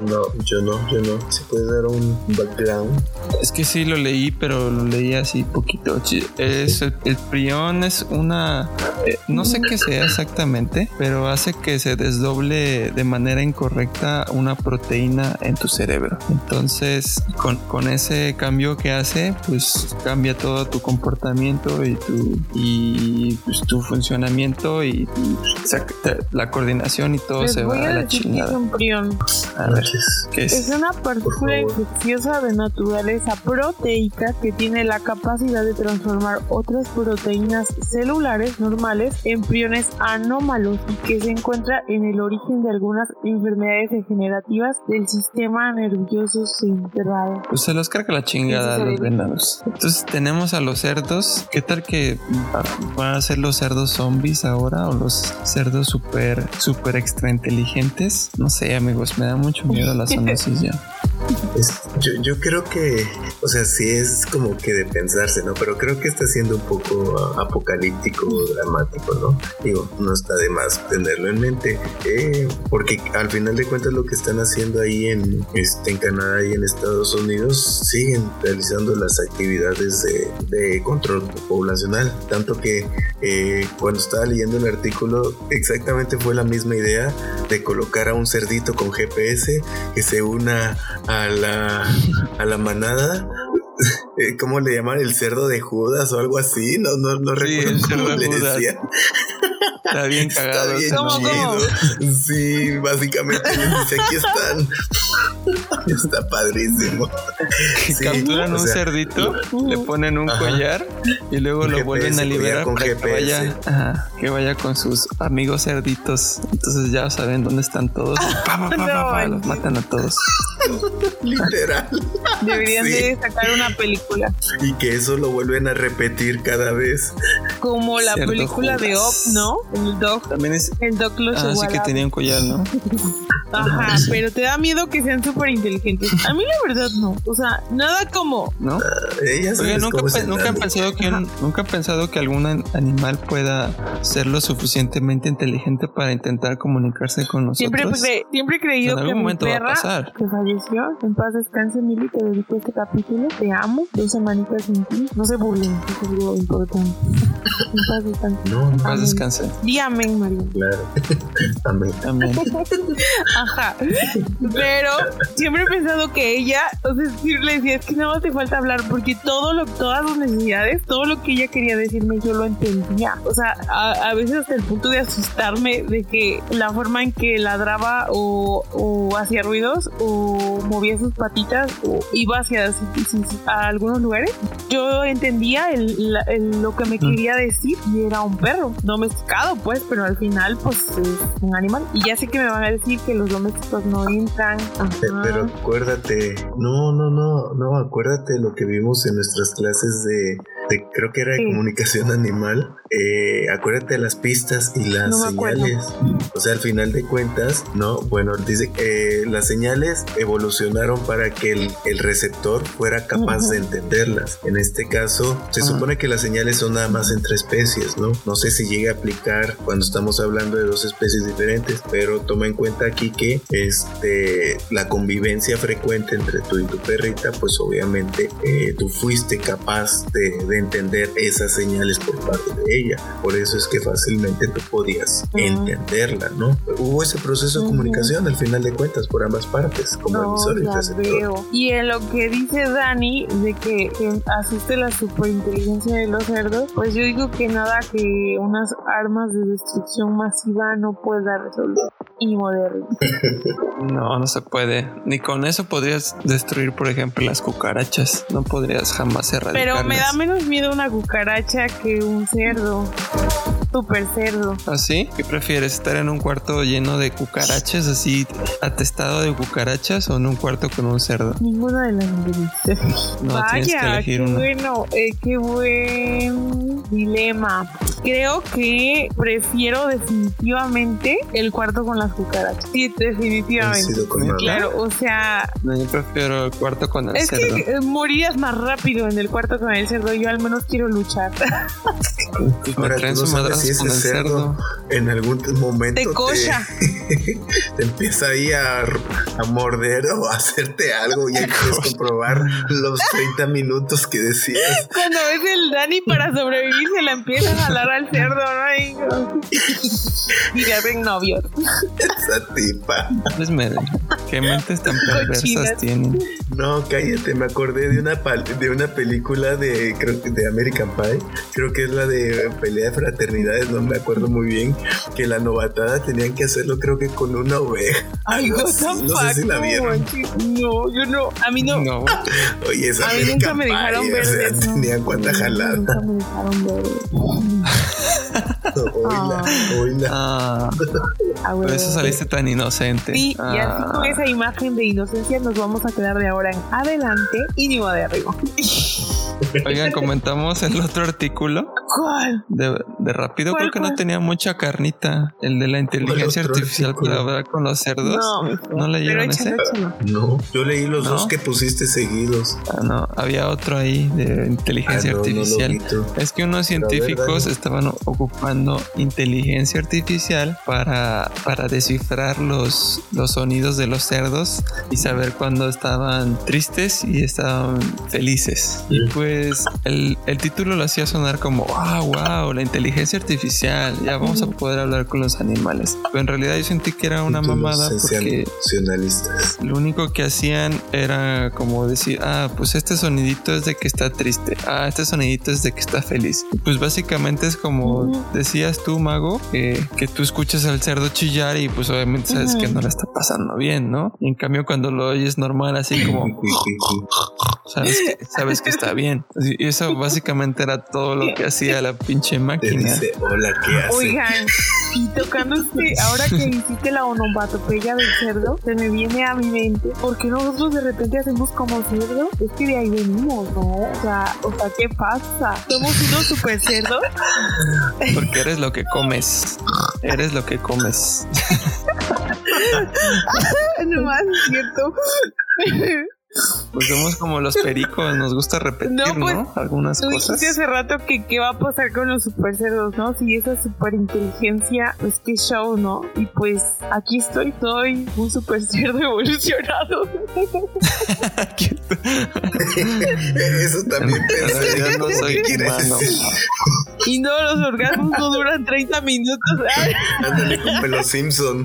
no yo no, yo no. ¿Se puede dar un background? Es que sí lo leí, pero lo leí así poquito. Es el, el prión es una eh, no sé qué sea exactamente, pero hace que se desdoble de manera incorrecta una proteína en tu cerebro. Entonces, con, con ese cambio que hace, pues cambia todo tu comportamiento y tu y pues, tu funcionamiento y, y, o sea, te- la coordinación y todo Les se voy va a a la decir que es chingada. un prión. A ver, ¿qué Es es? una partícula infecciosa de naturaleza proteica que tiene la capacidad de transformar otras proteínas celulares normales en priones anómalos y que se encuentra en el origen de algunas enfermedades degenerativas del sistema nervioso central. Pues se los carga la chingada a los venados. Entonces tenemos a los cerdos. ¿Qué tal que van a ser los cerdos zombies ahora o los cerdos super, super extra inteligentes? No sé, amigos, me da mucho miedo la [LAUGHS] zoonosis ya. Es- yo, yo creo que, o sea, sí es como que de pensarse, ¿no? Pero creo que está siendo un poco apocalíptico, dramático, ¿no? Digo, no está de más tenerlo en mente, eh, porque al final de cuentas lo que están haciendo ahí en, este, en Canadá y en Estados Unidos siguen realizando las actividades de, de control tanto que eh, cuando estaba leyendo el artículo exactamente fue la misma idea de colocar a un cerdito con GPS que se una a la, a la manada. [LAUGHS] Eh, ¿Cómo le llaman? El cerdo de Judas o algo así. No, no, no Sí, recuerdo cómo le decían. Está bien Está cagado. bien ese ¿Cómo, nombre. cómo? chido. Sí, básicamente les dice aquí están. [LAUGHS] Está padrísimo. Que Sí, capturan o un sea, cerdito, le ponen un Ajá. collar y luego lo GPS, vuelven a liberar con para que vaya, ajá, que vaya con sus amigos cerditos. Entonces ya saben dónde están todos. [LAUGHS] Pa, pa, pa, pa, pa, No, los matan a todos. [LAUGHS] Literal. Deberían Sí. de sacar una película Y que eso lo vuelven a repetir cada vez. como la película de Judas. ¿no? El Dog. También es. El Dog lo Ah, sí que tenía un collar, ¿no? [LAUGHS] Ajá, [LAUGHS] pero te da miedo que sean súper inteligentes. A mí la verdad no. O sea, nada como... ¿No? Ellas Oigan, nunca, pe- nunca han pensado que un- nunca han pensado que algún an- animal pueda ser lo suficientemente inteligente para intentar comunicarse con nosotros. Siempre, cre- siempre he creído En que algún mi momento va a pasar. que falleció, en paz descanse, Mili, te dedico este capítulo. Te amo. Dos semanitas sin ti. No se burlen, es algo importante. En paz descanse. No, no, Más Amén. descanse. Amén, María. claro. [LAUGHS] Amén. Amén. [LAUGHS] Ajá. Pero siempre he pensado que ella, o sea, sí le decía, es que nada más te falta hablar, porque todo lo, todas sus necesidades, todo lo que ella quería decirme, yo lo entendía. O sea, a, a veces hasta el punto de asustarme de que la forma en que ladraba o, o hacía ruidos o movía sus patitas o iba hacia a algunos lugares, yo entendía el- la- el- lo que me quería decir y era un perro domesticado, pues, pero al final, pues, es un animal. Y ya sé que me van a decir que los domésticos no entran. Ajá. Pero acuérdate, no, no, no, no, acuérdate lo que vimos en nuestras clases de creo que era de comunicación animal. Eh, acuérdate de las pistas y las señales. O sea, al final de cuentas, ¿no? Bueno, dice que las señales evolucionaron para que el, receptor fuera capaz de entenderlas. En este caso, se supone que las señales son nada más entre especies, ¿no? No sé si llega a aplicar cuando estamos hablando de dos especies diferentes, pero toma en cuenta aquí que este, la convivencia frecuente entre tú y tu perrita, pues obviamente eh, tú fuiste capaz de, entender esas señales por parte de ella. Por eso es que fácilmente tú podías entenderla, ¿no? Hubo ese proceso de comunicación al final de cuentas por ambas partes, como emisor y receptor. Y en lo que dice Dani de que, asiste la superinteligencia de los cerdos, pues yo digo que nada que unas armas de destrucción masiva no pueda resolver y moderno. no, no se puede. Ni con eso podrías destruir, por ejemplo, las cucarachas. No podrías jamás erradicarlas. Pero me da menos miedo una cucaracha que un cerdo super cerdo. ¿Así? ¿Qué prefieres? ¿Estar en un cuarto lleno de cucarachas, así atestado de cucarachas, o en un cuarto con un cerdo? Ninguna de las dos. No, Vaya, qué bueno, eh, qué buen dilema. Creo que prefiero definitivamente el cuarto con las cucarachas. Sí, definitivamente. Claro, o sea. No, yo prefiero el cuarto con el cerdo. Es que morías más rápido en el cuarto con el cerdo. Yo al menos quiero luchar. [LAUGHS] Ahora, si ese cerdo, en algún momento te, [LAUGHS] te, empieza ahí a, a, morder o a hacerte algo y hay que comprobar los 30 minutos que decías. [LAUGHS] Cuando ves el Dani para sobrevivir se la empieza a jalar al cerdo, ¿no? Y ya ven novios. Esa tipa. Pues me qué mentes tan perversas tienen. No, cállate, me acordé de una de una película de creo de American Pie, creo que es la de pelea de fraternidad no me acuerdo muy bien, que la novatada tenían que hacerlo creo que con una oveja. [LAUGHS] Ay, no, no sé si la vieron. No, yo no, a mí no. no. [LAUGHS] Oye, esa a mí nunca me dejaron ver. O sea, tenían cuánta jalada. Nunca me dejaron ver. Oila, oila. Ah, por eso saliste tan inocente. Sí, y así ah. con esa imagen de inocencia nos vamos a quedar de ahora en adelante y ni de arriba. Oigan, comentamos el otro artículo. ¿Cuál? De, de rápido, creo que no tenía mucha carnita. El de la inteligencia artificial para hablar con los cerdos. No, ¿No leyeron ese? No, yo leí los dos que pusiste seguidos. Ah, no, había otro ahí de inteligencia ah, artificial. es que unos científicos estaban ocupando inteligencia artificial para, para descifrar los, los sonidos de los cerdos y saber cuándo estaban tristes y estaban felices. Y pues el, el, título lo hacía sonar como, ah, wow, la inteligencia artificial, ya vamos a poder hablar con los animales. Pero en realidad yo sentí que era una mamada porque lo único que hacían era como decir, ah, pues este sonidito es de que está triste, ah, este sonidito es de que está feliz. pues básicamente es como decías tú, mago, que, que tú escuchas al cerdo chillar y pues obviamente sabes que no le está pasando bien, ¿no? Y en cambio cuando lo oyes normal así como, sabes sabes que está bien. Y eso básicamente era todo lo que hacía la pinche máquina. dice, hola, ¿qué hace? Oigan, y tocando este, ahora que hiciste la onomatopeya del cerdo, se me viene a mi mente, porque nosotros de repente hacemos como cerdo? Es que de ahí venimos, ¿no? O sea, o sea, ¿qué pasa? ¿Somos unos super cerdos? Porque eres lo que comes. Eres lo que comes. [LAUGHS] no más cierto. Pues somos como los pericos, nos gusta repetir, ¿no? Pues, Algunas tú cosas. Dijiste hace rato que qué va a pasar con los super cerdos, ¿no? Si esa super inteligencia, pues qué show, ¿no? Y pues aquí estoy, soy un super cerdo [LAUGHS] evolucionado. [LAUGHS] Eso también pensé. Yo no soy humano. Y no, los orgasmos no duran 30 minutos. [LAUGHS] Ándale como los Simpson.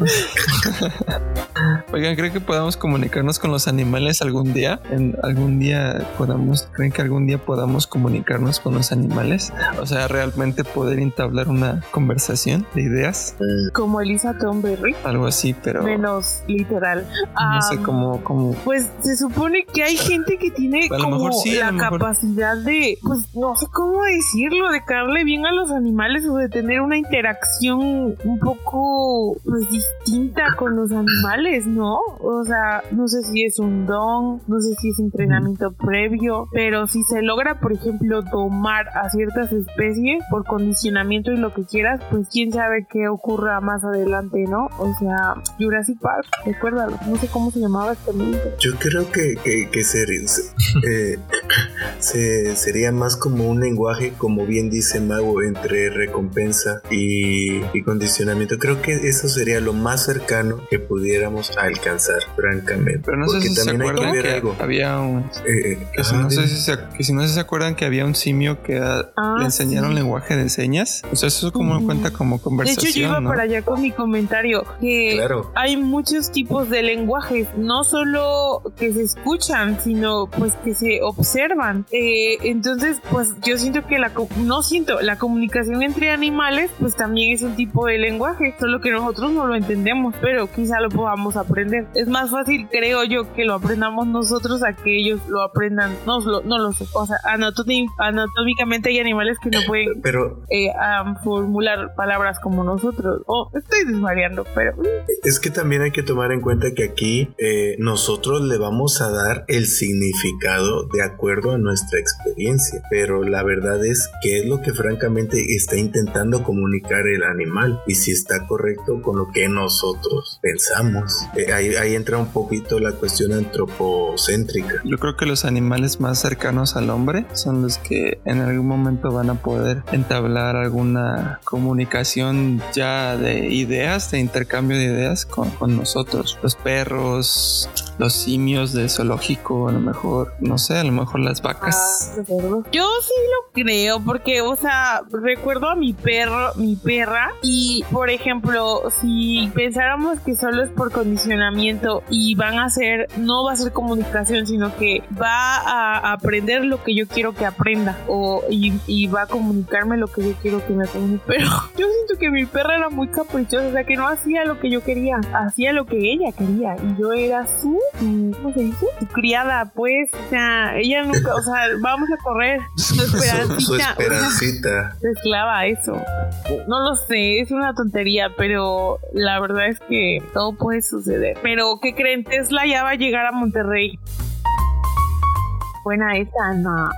[LAUGHS] Oigan, ¿creen que podamos comunicarnos con los animales algún día? ¿En algún día podamos, creen que algún día podamos comunicarnos con los animales? O sea, realmente poder entablar una conversación de ideas. Como Elisa Tomberry. Algo así, pero. Menos literal. No sé cómo, cómo. Pues se supone que hay gente que tiene como la capacidad de, pues no sé cómo decirlo, de caerle bien a los animales o de tener una interacción un poco pues, distinta con los animales, ¿no? O sea, no sé si es un don, no sé si es entrenamiento previo, pero si se logra, por ejemplo, tomar a ciertas especies por condicionamiento y lo que quieras, pues quién sabe qué ocurra más adelante, ¿no? O sea, Jurassic Park, recuérdalo, no sé cómo se llamaba este mundo. Yo creo que, que, que sería, eh, [LAUGHS] se, sería más como un lenguaje, como bien dice Mago, entre recompensa y, y condicionamiento. Creo que eso sería lo más cercano que pudiéramos alcanzar, francamente. Pero no sé si se que acuerdan que algo. había un... Eh, Que si, ajá, no sé dime. si se, que si no se acuerdan que había un simio que ah, Ah, le enseñaron sí. lenguaje de señas. O sea, eso como Ujú. cuenta como De conversación, hecho, yo iba ¿no? para allá con mi comentario, que Claro. hay muchos tipos de lenguajes, no solo que se escuchan, sino pues que se observan. Eh, entonces, pues yo siento que la, co- no siento, la comunicación entre animales, pues también es un tipo de lenguaje, solo que nosotros no lo entendemos, pero quizá lo podamos aprender. Es más fácil, creo yo, que lo aprendamos nosotros a que ellos lo aprendan, no, lo- no lo sé, o sea, anatómi- anatómicamente hay animales que no pueden Pero eh, a formular palabras como nosotros. O estoy desvariando, pero mm, Es que también hay que tomar en cuenta que aquí eh, nosotros le vamos a dar el significado de acuerdo a nuestra experiencia, pero la verdad es que es lo que francamente está intentando comunicar el animal. Y si está correcto con lo que nosotros pensamos. Eh, ahí, ahí entra un poquito la cuestión antropocéntrica. Yo creo que los animales más cercanos al hombre son los que en algún momento van a poder entablar alguna comunicación ya de ideas, de intercambio de ideas con, con nosotros. Los perros, los simios de zoológico, a lo mejor, no sé, a lo mejor las vacas. yo sí lo creo, porque, o sea, recuerdo a mi perro, mi perra, y por ejemplo, si pensáramos que solo es por condicionamiento y van a ser, no va a ser comunicación, sino que va a aprender lo que yo quiero que aprenda, o y, y va a comunicarme lo que yo quiero que me comunique. Pero [LAUGHS] yo siento que mi perra era muy caprichosa, o sea, que no hacía lo que yo quería, hacía lo que ella quería, y yo era su- ¿cómo se dice? Su criada, pues, o sea, ella nunca, o sea, vamos a correr, [LAUGHS] su esperancita, su esperancita. se esclava a eso. No lo sé, es una tontería, pero la verdad es que todo puede suceder. Pero, ¿qué creen? Tesla ya va a llegar a Monterrey. Buena esa, no.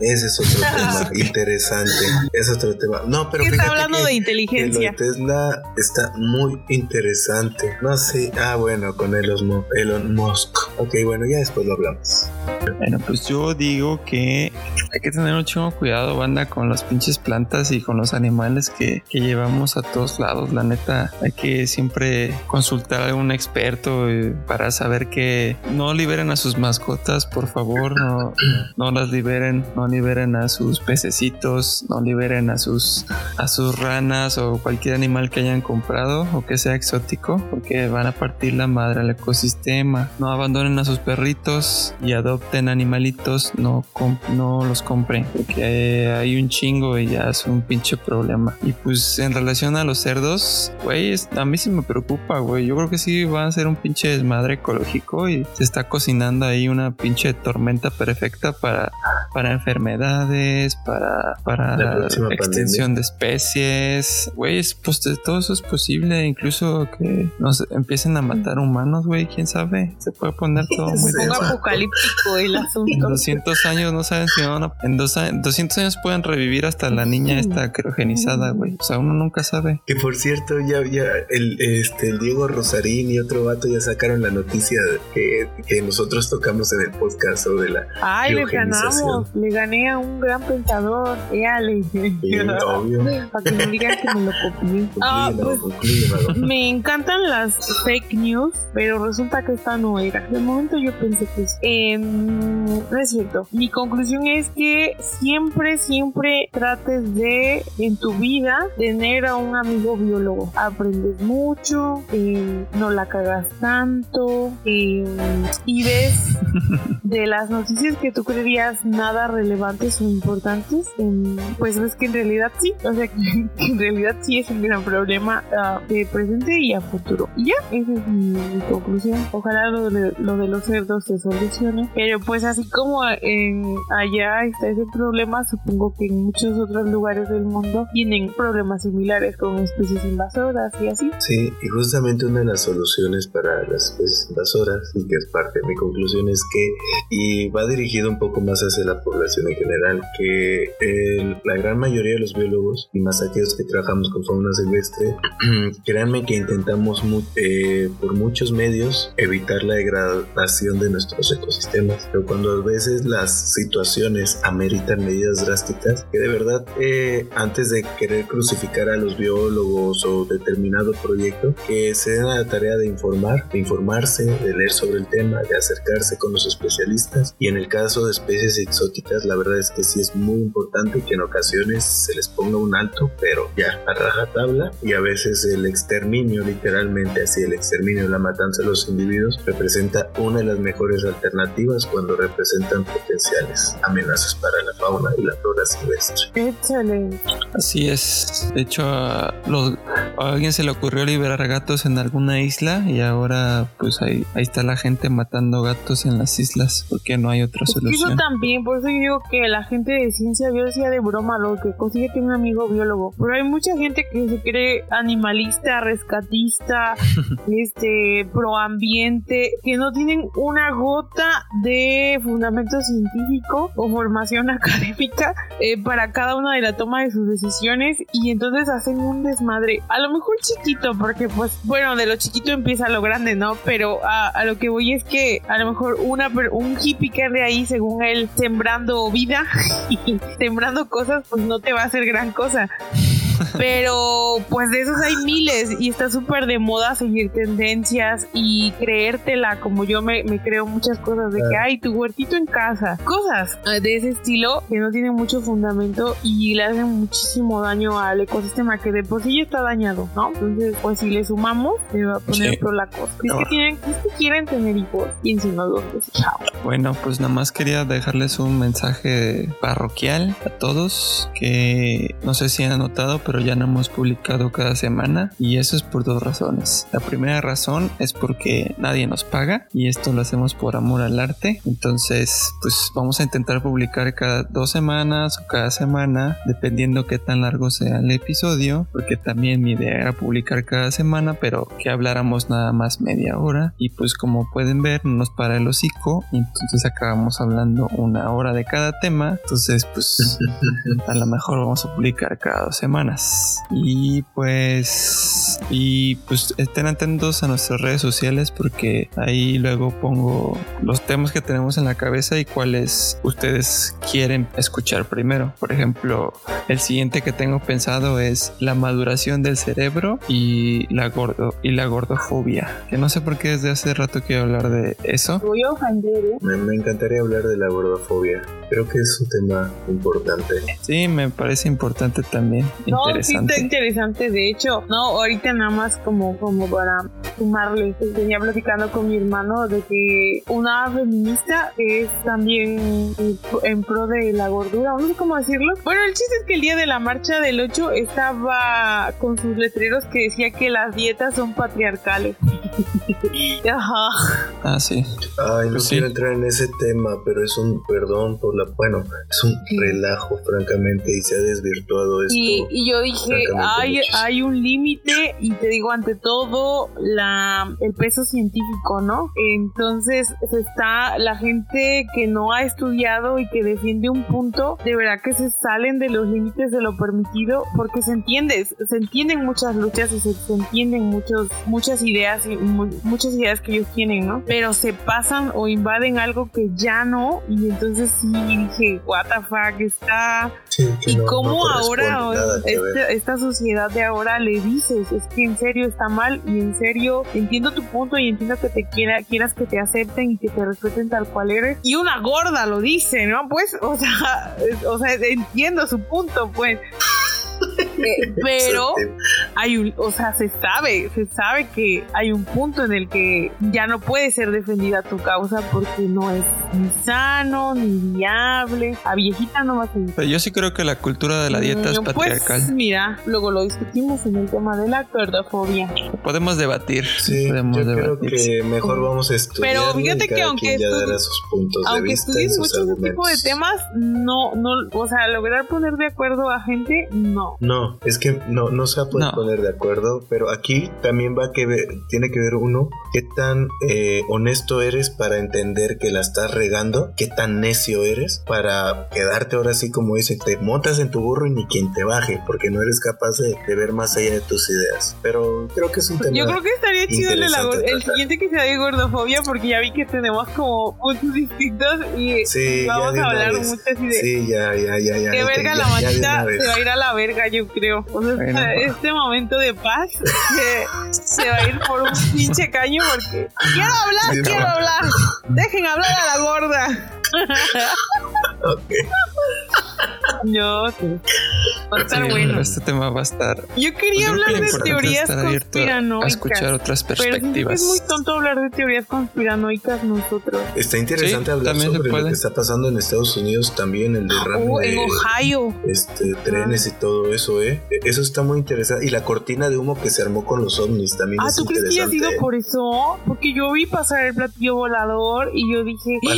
Ese es otro [LAUGHS] tema interesante. Es otro tema. No, pero ¿Qué está fíjate hablando que- de que inteligencia? lo de Tesla está muy interesante. No sé. Ah, bueno, con Elon, Elon Musk. Ok, bueno, ya después lo hablamos. Bueno, pues yo digo que hay que tener un chingo cuidado, banda, con las pinches plantas y con los animales que, que llevamos a todos lados. La neta, hay que siempre consultar a algún experto eh, para saber que no liberen a sus mascotas, por favor, no, no las liberen, no liberen a sus pececitos, no liberen a sus, a sus ranas o cualquier animal que hayan comprado o que sea exótico, porque van a partir la madre al ecosistema. No abandonen a sus perritos y adopten animalitos, no, no los compren, porque hay un chingo y ya es un pinche problema. Y pues en relación a los cerdos, güey, a mí sí me preocupa, güey. Yo creo que sí van a ser un pinche desmadre ecológico y se está cocinando ahí una pinche tormenta perfecta para, para enfermedades, para, para La extensión de especies. Güey, es- pues de todo eso es posible, incluso que nos empiecen a matar humanos, güey, quién sabe. Se puede poner todo muy Sí, apocalíptico el [LAUGHS] en asunto. 200 años no saben si van a... En dos a- 200 años pueden revivir hasta la niña esta criogenizada, güey. O sea, uno nunca sabe. Que por cierto, ya, ya el, este, el Diego Rosarín y otro vato ya sacaron la noticia que, que nosotros tocamos en el podcast sobre la Ay, le criogenización. ganamos. Le a un gran pensador. Éale. Sí, obvio. Para que no digan que me lo copié. Ah, pues. Me encantan las fake news, pero resulta que esta no era. De momento yo pensé que sí. Em, no es cierto. Mi conclusión es que siempre, siempre trates de, en tu vida, tener a un amigo biólogo. Aprendes mucho, em, no la cagas tanto, em, y ves [LAUGHS] de las noticias que tú creerías nada relevantes relevantes o importantes, pues es que en realidad sí, o sea [LAUGHS] que, en realidad sí es un gran problema uh, de presente y a futuro. Y ya, esa es mi, conclusión. Ojalá lo de, lo de los cerdos se solucione, pero pues así como en allá está ese problema, supongo que en muchos otros lugares del mundo tienen problemas similares con especies invasoras y así. Sí, y justamente una de las soluciones para las especies invasoras, y que es parte de mi conclusión, es que, y va dirigido un poco más hacia la población en general, que la gran mayoría de los biólogos, y más aquellos que trabajamos con fauna silvestre, [CLEARS THROAT] créanme que intentamos eh, por muchos medios evitar la degradación de nuestros ecosistemas, pero cuando a veces las situaciones ameritan medidas drásticas, que de verdad, eh, antes de querer crucificar a los biólogos o determinado proyecto, que se den a la tarea de informar, de informarse, de leer sobre el tema, de acercarse con los especialistas, y en el caso de especies exóticas, la verdad es que sí es muy importante que en ocasiones se les ponga un alto, pero ya, a rajatabla, y a veces el exterminio, literalmente así, el exterminio, la matanza de los individuos, representa una de las mejores alternativas cuando representan potenciales amenazas para la fauna y la flora silvestre. Excelente. Así es. De hecho, a, alguien se le ocurrió liberar gatos en alguna isla y ahora pues ahí, ahí está la gente matando gatos en las islas porque no hay otra solución. Eso también, por eso yo digo que la gente de ciencia, yo decía de broma lo que consigue tener un amigo biólogo, pero hay mucha gente que se cree animalista, rescatista, [LAUGHS] este, proambiente, que no tienen una gota de fundamento científico o formación [LAUGHS] académica eh, para cada una de la toma de sus decisiones y entonces hacen un desmadre. A lo mejor chiquito, porque pues, bueno, de lo chiquito empieza lo grande, ¿no? Pero a, a lo que voy es que a lo mejor una, un hippie que de ahí, según él, sembrando vida [LAUGHS] y sembrando cosas, pues no te va a hacer gran cosa. Pero pues de esos hay miles y está súper de moda seguir tendencias y creértela como yo me, creo muchas cosas de que hay tu huertito en casa. Cosas de ese estilo que no tienen mucho fundamento y le hacen muchísimo daño al ecosistema que de por sí ya está dañado, ¿no? Entonces pues si le sumamos se va a poner por la cosa. Es que, tienen, es que quieren tener hijos, piénsenlo dos veces. Chao. Bueno, pues nada más quería dejarles un mensaje parroquial a todos que no sé si han notado pero ya no hemos publicado cada semana y eso es por dos razones. La primera razón es porque nadie nos paga y esto lo hacemos por amor al arte. Entonces, pues vamos a intentar publicar cada dos semanas o cada semana, dependiendo qué tan largo sea el episodio, porque también mi idea era publicar cada semana, pero que habláramos nada más media hora. Y pues como pueden ver, no nos para el hocico, y entonces acabamos hablando una hora de cada tema. Entonces, pues [LAUGHS] a lo mejor vamos a publicar cada dos semanas. Y pues, y pues estén atentos a nuestras redes sociales porque ahí luego pongo los temas que tenemos en la cabeza y cuáles ustedes quieren escuchar primero. Por ejemplo, el siguiente que tengo pensado es la maduración del cerebro y la gordo y la gordofobia. Que no sé por qué desde hace rato quiero hablar de eso. Voy a ofender, ¿eh? me, me encantaría hablar de la gordofobia. Creo que es un tema importante. Sí, me parece importante también. No, sí está interesante. De hecho, no, ahorita nada más como, como para sumarle. Venía platicando con mi hermano de que una feminista es también en pro de la gordura, no sé cómo decirlo. Bueno, el chiste es que el día de la marcha del 8 estaba con sus letreros que decía que las dietas son patriarcales. [LAUGHS] Ajá. Ah, sí. Ay, no pues quiero entrar en ese tema, pero es un perdón por la. Bueno, es un relajo, francamente, y se ha desvirtuado esto. Y, y yo dije, hay, hay un límite, y te digo, ante todo, la el peso científico, ¿no? Entonces, está la gente que no ha estudiado y que defiende un punto, de verdad que se salen de los límites de lo permitido, porque se entiende, se entienden muchas luchas y se, se entienden muchos, muchas ideas y muchas ideas que ellos tienen, ¿no? Pero se pasan o invaden algo que ya no y entonces sí dije, what the fuck, está... y cómo ahora esta sociedad de ahora le dices, es que en serio está mal y en serio entiendo tu punto y entiendo que te quiera, quieras que te acepten y que te respeten tal cual eres. Y una gorda lo dice, ¿no? Pues, o sea, [LAUGHS] o sea, entiendo su punto, pues. Eh, [LAUGHS] pero hay un, o sea, se sabe, se sabe que hay un punto en el que ya no puede ser defendida tu causa porque no es ni sano, ni viable. A viejita no va a ser. Pero yo sí creo que la cultura de la dieta es Mm, pues, patriarcal. mira, luego lo discutimos en el tema de la cordofobia. Podemos debatir. Sí, podemos yo creo debatir. que mejor vamos a estudiar. Pero fíjate que aunque quien ya estudi- dará sus puntos de Aunque y estudies sus mucho ese tipo de argumentos. temas, no, no, o sea, lograr poner de acuerdo a gente, no. No, es que no, no se va a poder No. poner de acuerdo, pero aquí también va que ver, tiene que ver uno, qué tan eh, honesto eres para entender que la estás regando, qué tan necio eres para quedarte ahora así como dice, te montas en tu burro y ni quien te baje, porque no eres capaz de, de ver más allá de tus ideas. Pero creo que es un tema. Yo creo que estaría chido el, el siguiente que sea de gordofobia porque ya vi que tenemos como puntos distintos y Sí, vamos a hablar así de Sí, ya, ya, ya, ya. que verga ya, la vez. se va a ir a la verga, yo creo. O sea, Bueno. este momento de paz se, se va a ir por un pinche caño porque quiero hablar, quiero hablar. Dejen hablar a la gorda. Ok. No, sí. va a estar Sí, bueno. Este tema va a estar. Yo quería Yo creo que hablar de teorías a conspiranoicas. escuchar otras Pero perspectivas. es muy tonto hablar de teorías conspiranoicas nosotros. Está interesante Sí, hablar sobre lo que está pasando en Estados Unidos también, el derrame Oh, en de Ohio. este, trenes y todo eso, ¿eh? Eso está muy interesante. Y la cortina de humo que se armó con los ovnis también Ah, es ¿tú crees que haya sido por eso? Porque yo vi pasar el platillo volador y yo dije, "¡Ah!".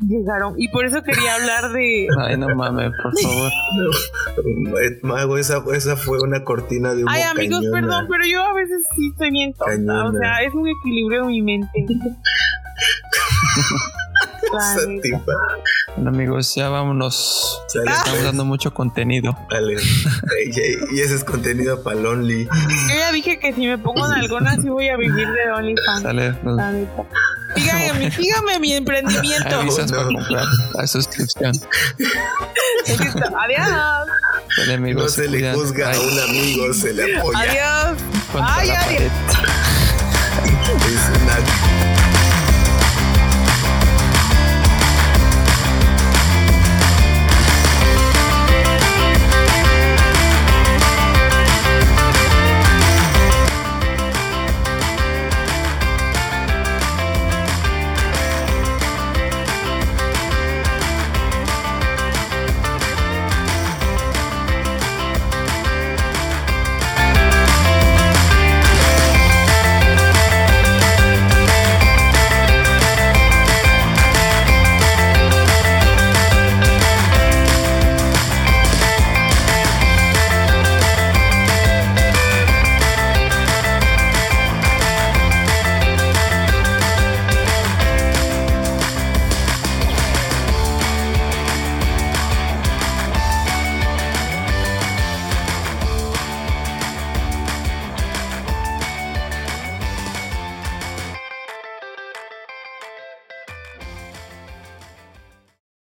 Llegaron. Y por eso quería hablar de... Ay, no mames, por [LAUGHS] favor. Eh, Mago, esa, esa fue una cortina de humo Ay, amigos, cañona. perdón, pero yo a veces sí estoy bien tonta. Cañona. O sea, es un equilibrio en mi mente. [LAUGHS] Bueno, amigos, ya vámonos. Sale, Estamos pues. dando mucho contenido. Dale. Y ese es contenido para Lonely. Yo ya dije que si me pongo en alguna sí voy a vivir de OnlyFans. Sale, nos Síganme, [LAUGHS] síganme mi emprendimiento. avisas no. para comprar la suscripción. Adiós. No se le juzga a un amigo, se le apoya. Adiós. Contra Ay, la adiós.